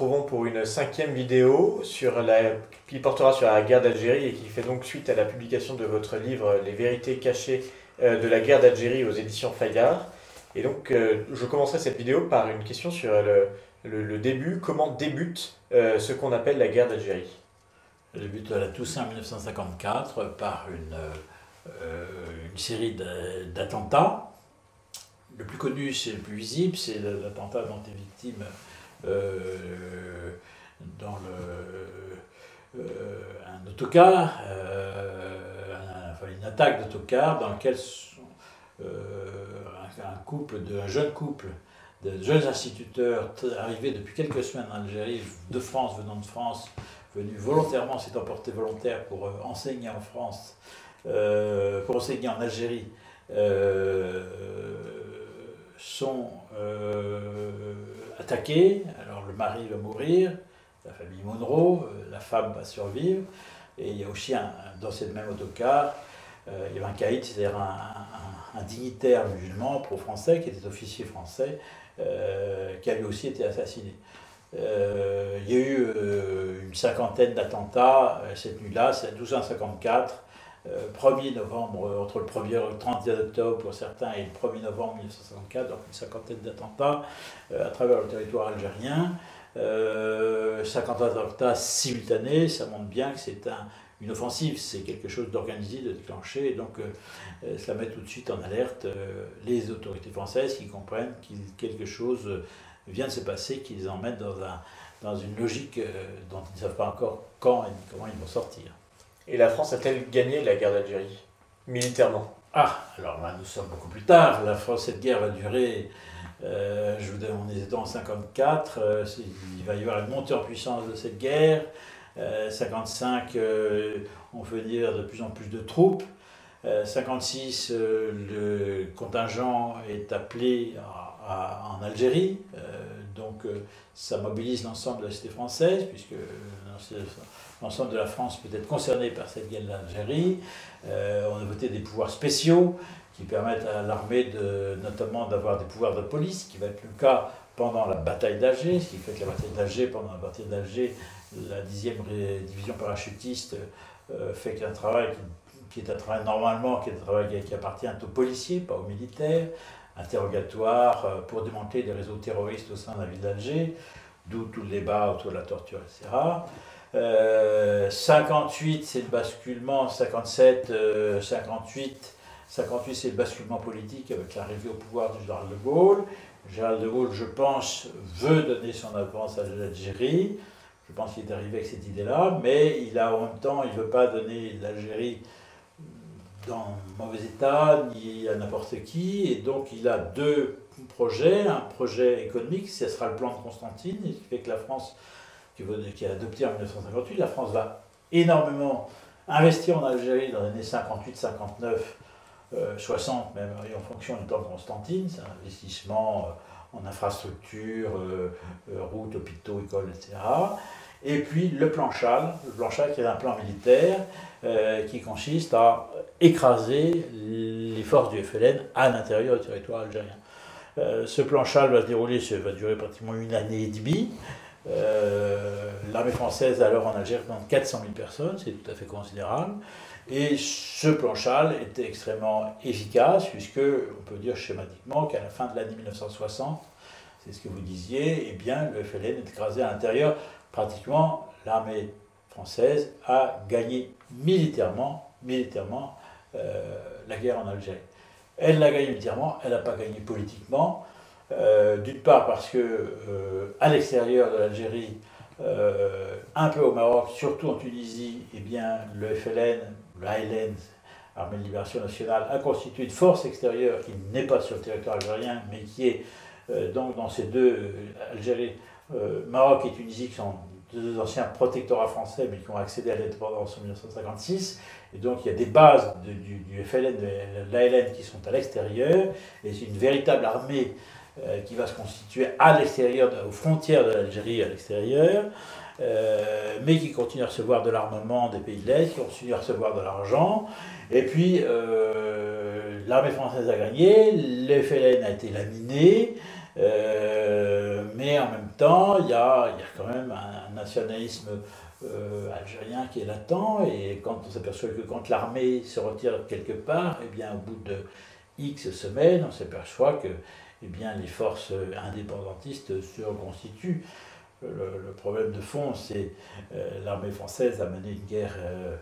retrouvons pour une cinquième vidéo sur la, qui portera sur la guerre d'Algérie et qui fait donc suite à la publication de votre livre Les vérités cachées euh, de la guerre d'Algérie aux éditions Fayard. Et donc, euh, je commencerai cette vidéo par une question sur le, début. Comment débute euh, ce qu'on appelle la guerre d'Algérie? Elle débute à la Toussaint 1954 par une, une série d'a- d'attentats. Le plus connu, c'est le plus visible, c'est l'attentat dont est victime dans le, euh, un autocar, euh, une attaque d'autocar dans euh, un, couple, de, un jeune couple de jeunes instituteurs arrivés depuis quelques semaines en Algérie, de France, venant de France, venus volontairement, s'étant portés volontaires pour euh, enseigner en France, euh, pour enseigner en Algérie, euh, sont euh, attaqués. Alors le mari va mourir, la famille Monroe, euh, la femme va survivre, et il y a aussi dans cette même autocar, euh, il y avait un caïd, c'est-à-dire un, dignitaire musulman pro-français qui était officier français, euh, qui a lui aussi été assassiné. Il y a eu une cinquantaine d'attentats cette nuit-là, c'est 1254. Euh, 1er novembre, euh, entre le 1er et le 31 octobre pour certains et le 1er novembre 1954, donc une cinquantaine d'attentats euh, à travers le territoire algérien. Euh, 50 attentats simultanés, ça montre bien que c'est un, une offensive, c'est quelque chose d'organisé, de déclenché, et donc euh, euh, ça met tout de suite en alerte euh, les autorités françaises qui comprennent que quelque chose euh, vient de se passer, qui les emmène dans, un, dans une logique euh, dont ils ne savent pas encore quand et comment ils vont sortir. Et la France a-t-elle gagné la guerre d'Algérie Militairement? Ah, alors là, nous sommes beaucoup plus tard. La France, cette guerre va durer, euh, je vous donne, on est en 54, euh, il va y avoir une montée en puissance de cette guerre. Euh, 55, euh, on veut dire de plus en plus de troupes. Euh, 56, euh, le contingent est appelé en Algérie, Euh, donc euh, ça mobilise l'ensemble de la cité française, puisque euh, l'ensemble de la France peut être concerné par cette guerre d'Algérie. Euh, on a voté des pouvoirs spéciaux qui permettent à l'armée de, notamment d'avoir des pouvoirs de police, qui va être le cas pendant la bataille d'Alger, ce qui fait que la bataille d'Alger, pendant la bataille d'Alger, la 10e ré- division parachutiste fait qu'un travail qui, qui est un travail normalement, qui est un travail qui appartient aux policiers, pas aux militaires, interrogatoire euh, pour démanteler des réseaux terroristes au sein de la ville d'Alger, d'où tout le débat autour de la torture, etc. Euh, 58, c'est le basculement, 57, euh, 58, 58, c'est le basculement politique avec l'arrivée au pouvoir du général de Gaulle. Le général de Gaulle, je pense, veut donner son avance à l'Algérie. Je pense qu'il est arrivé avec cette idée-là, mais il a en même temps, il ne veut pas donner l'Algérie dans mauvais état, ni à n'importe qui, et donc il a deux projets. Un projet économique, ce sera le plan de Constantine, qui fait que la France, qui, a adopté en 1958, la France va énormément investir en Algérie dans les années 58, 59, euh, 60 même, et en fonction du temps de Constantine, c'est un investissement euh, en infrastructures, euh, euh, routes, hôpitaux, écoles, etc. Et puis le plan Chal, le plan Chal qui est un plan militaire euh, qui consiste à écraser les forces du FLN à l'intérieur du territoire algérien. Euh, ce plan Chal va se dérouler, ça va durer pratiquement une année et demie. Euh, L'armée française, alors en Algérie, représente 400 000 personnes, c'est tout à fait considérable. Et ce plan Chal était extrêmement efficace, puisque on peut dire schématiquement qu'à la fin de l'année 1960, c'est ce que vous disiez, eh bien, le FLN est écrasé à l'intérieur. Pratiquement, l'armée française a gagné militairement, militairement euh, la guerre en Algérie. Elle l'a gagné militairement, elle n'a pas gagné politiquement. Euh, D'une part parce que euh, à l'extérieur de l'Algérie, un peu au Maroc, surtout en Tunisie, eh bien, le FLN, l'ALN, Armée de Libération Nationale, a constitué une force extérieure qui n'est pas sur le territoire algérien, mais qui est donc dans ces deux, Algérie, euh, Maroc et Tunisie, qui sont deux anciens protectorats français, mais qui ont accédé à l'indépendance en 1956. Et donc, il y a des bases du, FLN, de l'ALN qui sont à l'extérieur, et c'est une véritable armée euh, qui va se constituer à l'extérieur, aux frontières de l'Algérie à l'extérieur, euh, mais qui continue à recevoir de l'armement des pays de l'Est, qui continue à recevoir de l'argent. Et puis, euh, l'armée française a gagné, le FLN a été laminé, mais en même temps, il y a, quand même un, nationalisme algérien qui est latent, et quand on s'aperçoit que quand l'armée se retire quelque part, eh bien, au bout de X semaines, on s'aperçoit que eh bien, les forces indépendantistes se reconstituent. Le, problème de fond, c'est euh, l'armée française a mené une guerre euh,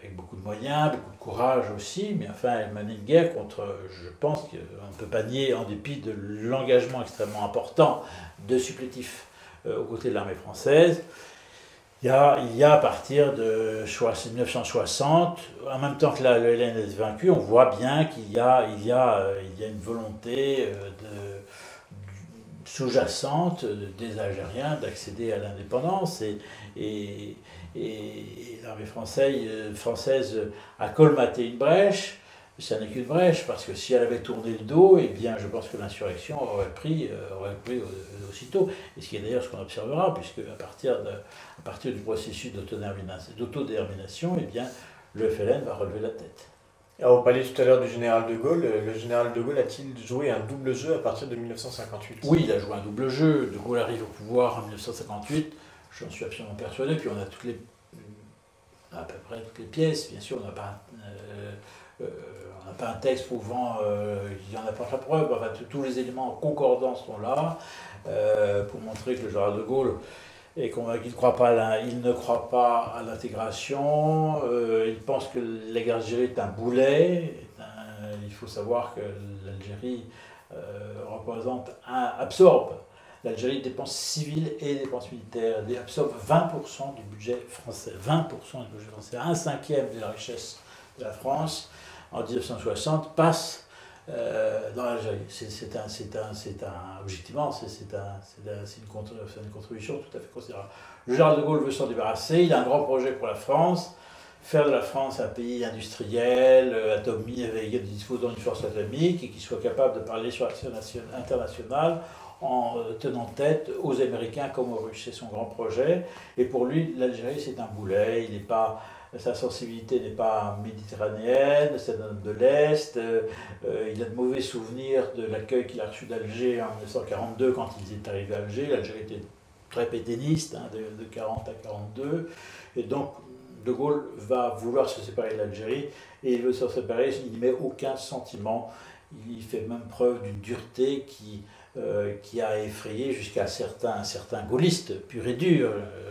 avec beaucoup de moyens, beaucoup de courage aussi, mais enfin, elle menait une guerre contre, je pense qu'on ne peut pas nier, en dépit de l'engagement extrêmement important de supplétifs euh, aux côtés de l'armée française, il y, a, à partir de 1960, en même temps que la, le LN est vaincu, on voit bien qu'il y a, a une volonté euh, de, sous-jacente des Algériens d'accéder à l'indépendance et, et, et l'armée française, française a colmaté une brèche ça n'est qu'une brèche, parce que si elle avait tourné le dos, eh bien, je pense que l'insurrection aurait pris, euh, aurait pris aussitôt. Et ce qui est d'ailleurs ce qu'on observera, puisque à partir, de, à partir du processus d'autodétermination, eh bien, le FLN va relever la tête. Alors, on parlait tout à l'heure du général de Gaulle. Le général de Gaulle a-t-il joué un double jeu à partir de 1958 Oui, il a joué un double jeu. De Gaulle arrive au pouvoir en 1958, j'en suis absolument persuadé. Puis on a toutes les, à peu près toutes les pièces. Bien sûr, on n'a pas. Euh, euh, pas un texte prouvant euh, qu'il y en a pas la preuve, enfin, tous les éléments concordants sont là euh, pour montrer que le général de Gaulle convaincu qu'il croit pas il ne croit pas à l'intégration, euh, il pense que la guerre d'Algérie est un boulet, il faut savoir que l'Algérie représente un, absorbe l'Algérie dépense civiles et dépenses militaires, elle absorbe 20% du budget français, 20% du budget français, un cinquième de la richesse de la France en 1960 passe euh, dans l'Algérie. C'est un, un, un, objectivement, c'est un, une, une, contribution tout à fait considérable. Le général de Gaulle veut s'en débarrasser, il a un grand projet pour la France, faire de la France un pays industriel, euh, atomique, disposant d'une force atomique et qui soit capable de parler sur l'action internationale en euh, tenant tête aux Américains comme aux Russes. C'est son grand projet. Et pour lui, l'Algérie, c'est un boulet. Il n'est pas sa sensibilité n'est pas méditerranéenne, c'est de l'Est. Euh, il a de mauvais souvenirs de l'accueil qu'il a reçu d'Alger en 1942 quand il est arrivé à Alger. L'Algérie était très pétainiste, hein, de, de, 40 à 42. Et donc, De Gaulle va vouloir se séparer de l'Algérie et il veut se séparer, il n'y met aucun sentiment. Il fait même preuve d'une dureté qui, euh, qui a effrayé jusqu'à certains, certains gaullistes purs et durs. Euh,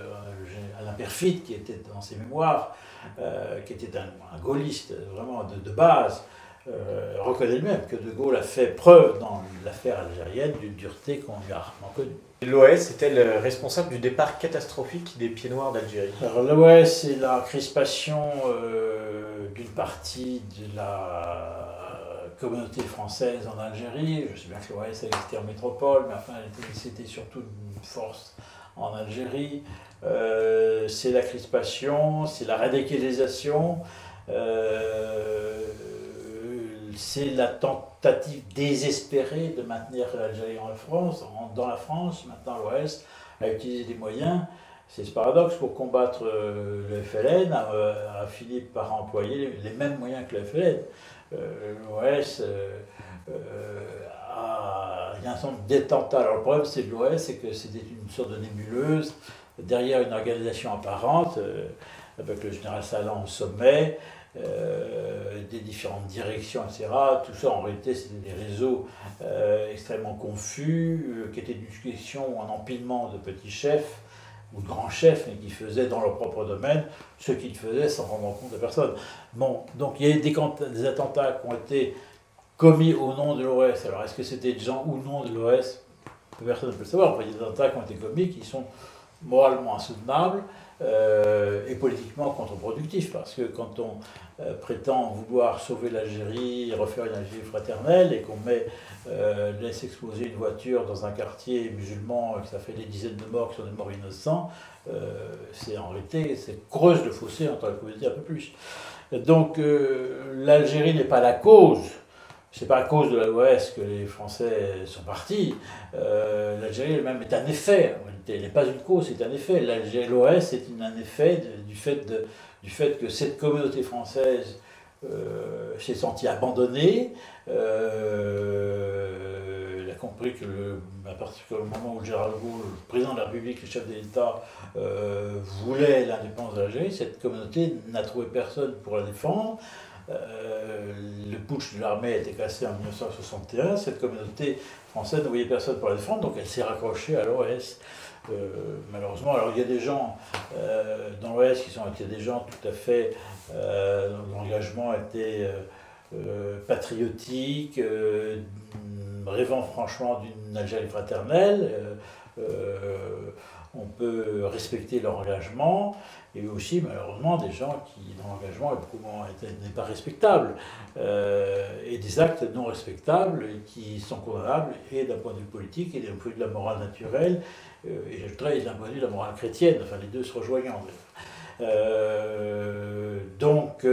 Alain Perfit, qui était dans ses mémoires, euh, qui était un, gaulliste vraiment de, base, euh, reconnaît lui-même que De Gaulle a fait preuve dans l'affaire algérienne d'une dureté qu'on lui a rarement connue. L'OS est-elle responsable du départ catastrophique des pieds noirs d'Algérie l'OS, c'est la crispation euh, d'une partie de la communauté française en Algérie. Je sais bien que l'OS existait en métropole, mais enfin, c'était surtout une force en Algérie. Euh, c'est la crispation, c'est la radicalisation, euh, c'est la tentative désespérée de maintenir l'Algérie en France, dans la France, maintenant l'Ouest, a utilisé des moyens. C'est ce paradoxe, pour combattre euh, le FLN, a, fini par employer les, mêmes moyens que le FLN. L'OS a, il y a un nombre d'attentats. Alors le problème c'est de l'OS, c'est que c'était une sorte de nébuleuse derrière une organisation apparente, euh, avec le général Salan au sommet, euh, des différentes directions, etc. Tout ça, en réalité, c'était des réseaux euh, extrêmement confus, qui étaient une question ou un empilement de petits chefs ou de grands chefs, mais qui faisaient dans leur propre domaine ce qu'ils faisaient sans rendre compte de personne. Bon, donc il y a des, des attentats qui ont été commis au nom de l'OS. Alors, est-ce que c'était des gens ou non de l'OS Personne ne peut le savoir. Il y a des attentats qui ont été commis qui sont moralement insoutenables, est politiquement contre-productif, parce que quand on prétend vouloir sauver l'Algérie, refaire une Algérie fraternelle, et qu'on met, laisse exploser une voiture dans un quartier musulman, et que ça fait des dizaines de morts qui sont des morts innocents, c'est en réalité, c'est creuse le fossé entre la communauté un peu plus. Donc l'Algérie n'est pas la cause c'est pas à cause de l'Ouest que les Français sont partis. Euh, L'Algérie elle-même est un effet, n'est pas une cause, c'est un effet. L'Ouest est un effet du, fait de, du fait que cette communauté française euh, s'est sentie abandonnée. Euh, elle a compris que, à partir du moment où Gérald Gaulle, le président de la République, le chef de l'État, voulait l'indépendance de l'Algérie, cette communauté n'a trouvé personne pour la défendre. Euh, le putsch de l'armée a été cassé en 1961. Cette communauté française ne voyait personne pour la défendre, donc elle s'est raccrochée à l'OS. Euh, malheureusement, alors il y a des gens euh, dans l'OS qui sont été des gens tout à fait. dont l'engagement était patriotique, rêvant franchement d'une Algérie fraternelle on peut respecter leur engagement, et aussi malheureusement des gens qui, dont l'engagement n'est pas respectable, euh, et des actes non respectables qui sont condamnables et d'un point de vue politique et d'un point de vue de la morale naturelle, euh, et je dirais d'un point de la morale chrétienne, enfin les deux se rejoignant. Euh, donc,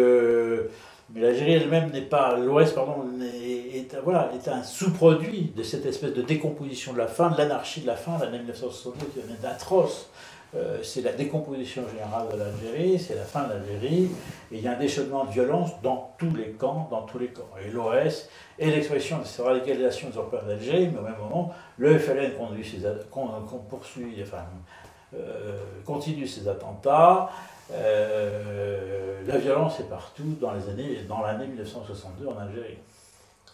mais l'Algérie elle-même n'est pas, l'Ouest, pardon, est, voilà, est un sous-produit de cette espèce de décomposition de la fin, de l'anarchie de la fin, l'année 1962 qui est atroce. Euh, c'est la décomposition générale de l'Algérie, c'est la fin de l'Algérie, et il y a un déchaînement de violence dans tous les camps, dans tous les camps. Et l'OS est l'expression de cette radicalisation des Européens d'Algérie, mais au même moment, le FLN poursuit, euh, continue ses attentats, euh, la violence est partout dans l'année 1962 en Algérie.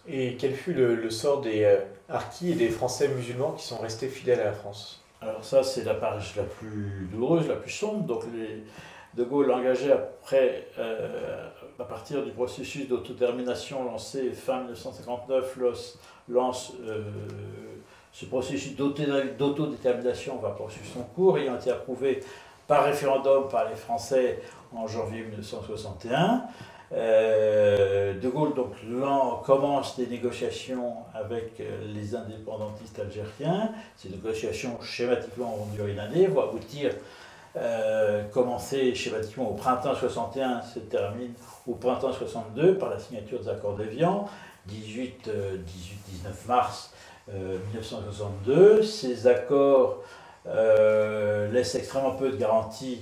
Et quel fut le, sort des harkis et des Français musulmans qui sont restés fidèles à la France? Alors ça, c'est la page la plus douloureuse, la plus sombre. Donc les, De Gaulle engagé après, euh, à partir du processus d'autodétermination lancé fin 1959, lance ce processus d'autodétermination va poursuivre son cours, ayant été approuvé par référendum par les Français en janvier 1961. Euh, de Gaulle donc, commence des négociations avec euh, les indépendantistes algériens. Ces négociations schématiquement vont durer une année, vont aboutir, euh, commencer schématiquement au printemps 61, se termine au printemps 62 par la signature des accords d'Évian, 18-19 mars 1962. Ces accords euh, laisse extrêmement peu de garanties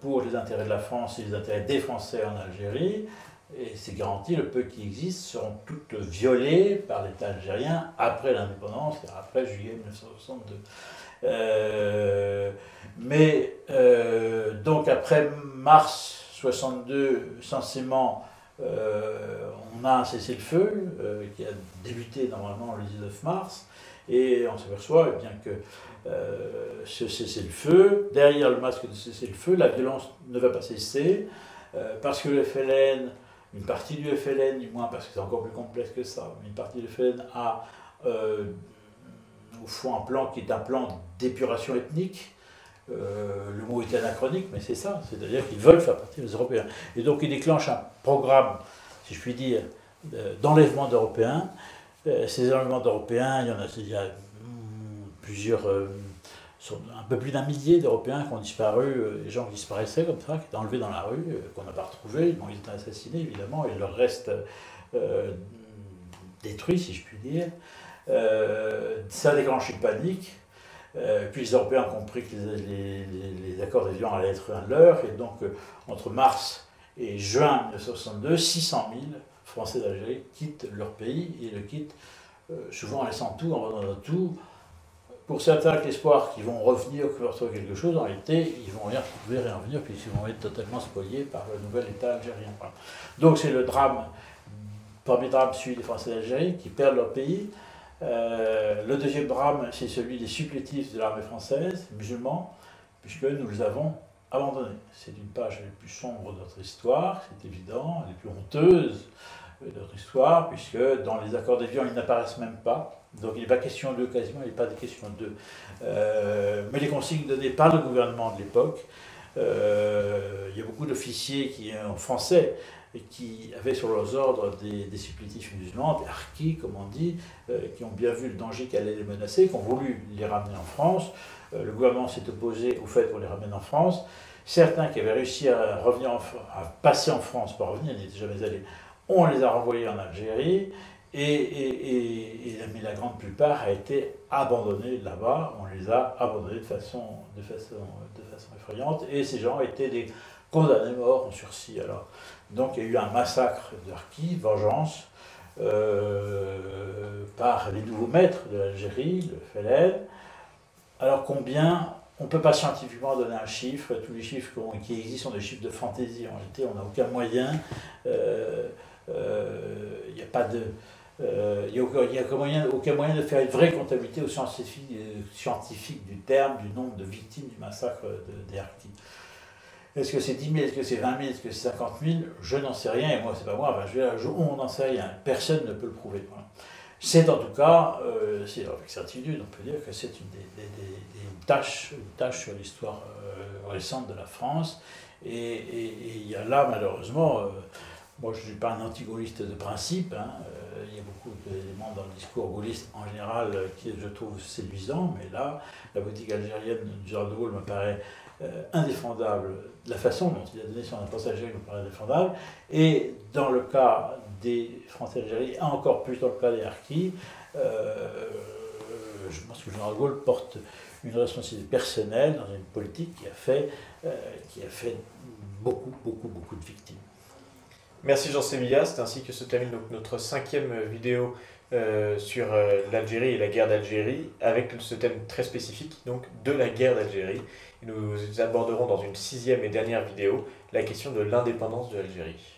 pour les intérêts de la France et les intérêts des Français en Algérie. Et ces garanties, le peu qui existent, seront toutes violées par l'État algérien après l'indépendance, après juillet 1962. Euh, mais donc après mars 62, censément, on a un cessez-le-feu qui a débuté normalement le 19 mars, et on s'aperçoit eh bien que euh, ce cessez-le-feu, derrière le masque de cessez-le-feu, la violence ne va pas cesser, euh, parce que le FLN, une partie du FLN, du moins parce que c'est encore plus complexe que ça, une partie du FLN a euh, au fond un plan qui est un plan d'épuration ethnique. le mot est anachronique, mais c'est ça, c'est-à-dire qu'ils veulent faire partie des Européens. Et donc ils déclenchent un programme, si je puis dire, d'enlèvement d'Européens. ces enlèvements d'Européens, il y en a, il y a plusieurs, euh, un peu plus d'un millier d'Européens qui ont disparu, euh, des gens qui disparaissaient comme ça, qui étaient enlevés dans la rue, euh, qu'on n'a pas retrouvés, ils ont été assassinés évidemment, et leur reste détruit, si je puis dire. ça a déclenché une panique. puis les Européens ont compris que les, les, accords d'avion allaient être un leurre, et donc entre mars et juin 1962, 600 000 Français d'Algérie quittent leur pays et le quittent souvent en laissant tout, en vendant tout, pour certains, avec l'espoir qu'ils vont revenir, qu'ils vont retrouver quelque chose, en réalité, ils vont rien trouver, rien revenir, puisqu'ils vont être totalement spoliés par le nouvel État algérien. Donc c'est le drame, le premier drame, celui des Français d'Algérie, qui perdent leur pays. Euh, le deuxième drame, c'est celui des supplétifs de l'armée française, musulmans, puisque nous les avons abandonnés. C'est une page les plus sombres de notre histoire, c'est évident, les plus honteuses notre histoire, puisque dans les accords d'Évian, ils n'apparaissent même pas. Donc il n'est pas question d'eux quasiment, il n'est pas question d'eux. Euh, mais les consignes données par le gouvernement de l'époque il y a beaucoup d'officiers qui, en français, qui avaient sur leurs ordres des, supplétifs musulmans, des harkis, comme on dit, qui ont bien vu le danger qui allait les menacer, qui ont voulu les ramener en France. le gouvernement s'est opposé au fait qu'on les ramène en France. Certains qui avaient réussi à, revenir à passer en France, pas revenir, n'étaient jamais allés, on les a renvoyés en Algérie. Et, mais la grande plupart a été abandonnée là-bas. On les a abandonnés de façon, effrayante. Et ces gens étaient des condamnés morts en sursis. Donc il y a eu un massacre d'Arki, vengeance, euh, par les nouveaux maîtres de l'Algérie, le FLN. Alors combien on ne peut pas scientifiquement donner un chiffre. Tous les chiffres qui existent sont des chiffres de fantaisie. En réalité, on n'a aucun moyen. Il euh, n'y euh, a pas de. Il euh, n'y a, aucun, moyen, aucun moyen de faire une vraie comptabilité au scientifique, scientifique du terme, du nombre de victimes du massacre de, des Est-ce que c'est 10 000, est-ce que c'est 20 000, est-ce que c'est 50 000 Je n'en sais rien, et moi, c'est pas moi, enfin, je, on n'en sait rien. Personne ne peut le prouver. C'est en tout cas, c'est avec certitude, on peut dire que c'est une des, tâche, une tâche sur l'histoire euh, récente de la France. Et, il y a là, malheureusement, euh, moi je ne suis pas un anti-gaulliste de principe, hein, euh, il y a beaucoup d'éléments dans le discours gaulliste en général qui je trouve séduisants, mais là, la politique algérienne de Jean de Gaulle me paraît indéfendable. La façon dont il a donné son importance algérienne me paraît indéfendable. Et dans le cas des Français algériens, encore plus dans le cas des Harkis, je pense que Jean de Gaulle porte une responsabilité personnelle dans une politique qui a fait, euh, qui a fait beaucoup, beaucoup, beaucoup de victimes. Merci Jean Sévilla, c'est ainsi que se termine notre cinquième vidéo euh, sur euh, l'Algérie et la guerre d'Algérie, avec ce thème très spécifique donc de la guerre d'Algérie. Nous aborderons dans une sixième et dernière vidéo la question de l'indépendance de l'Algérie.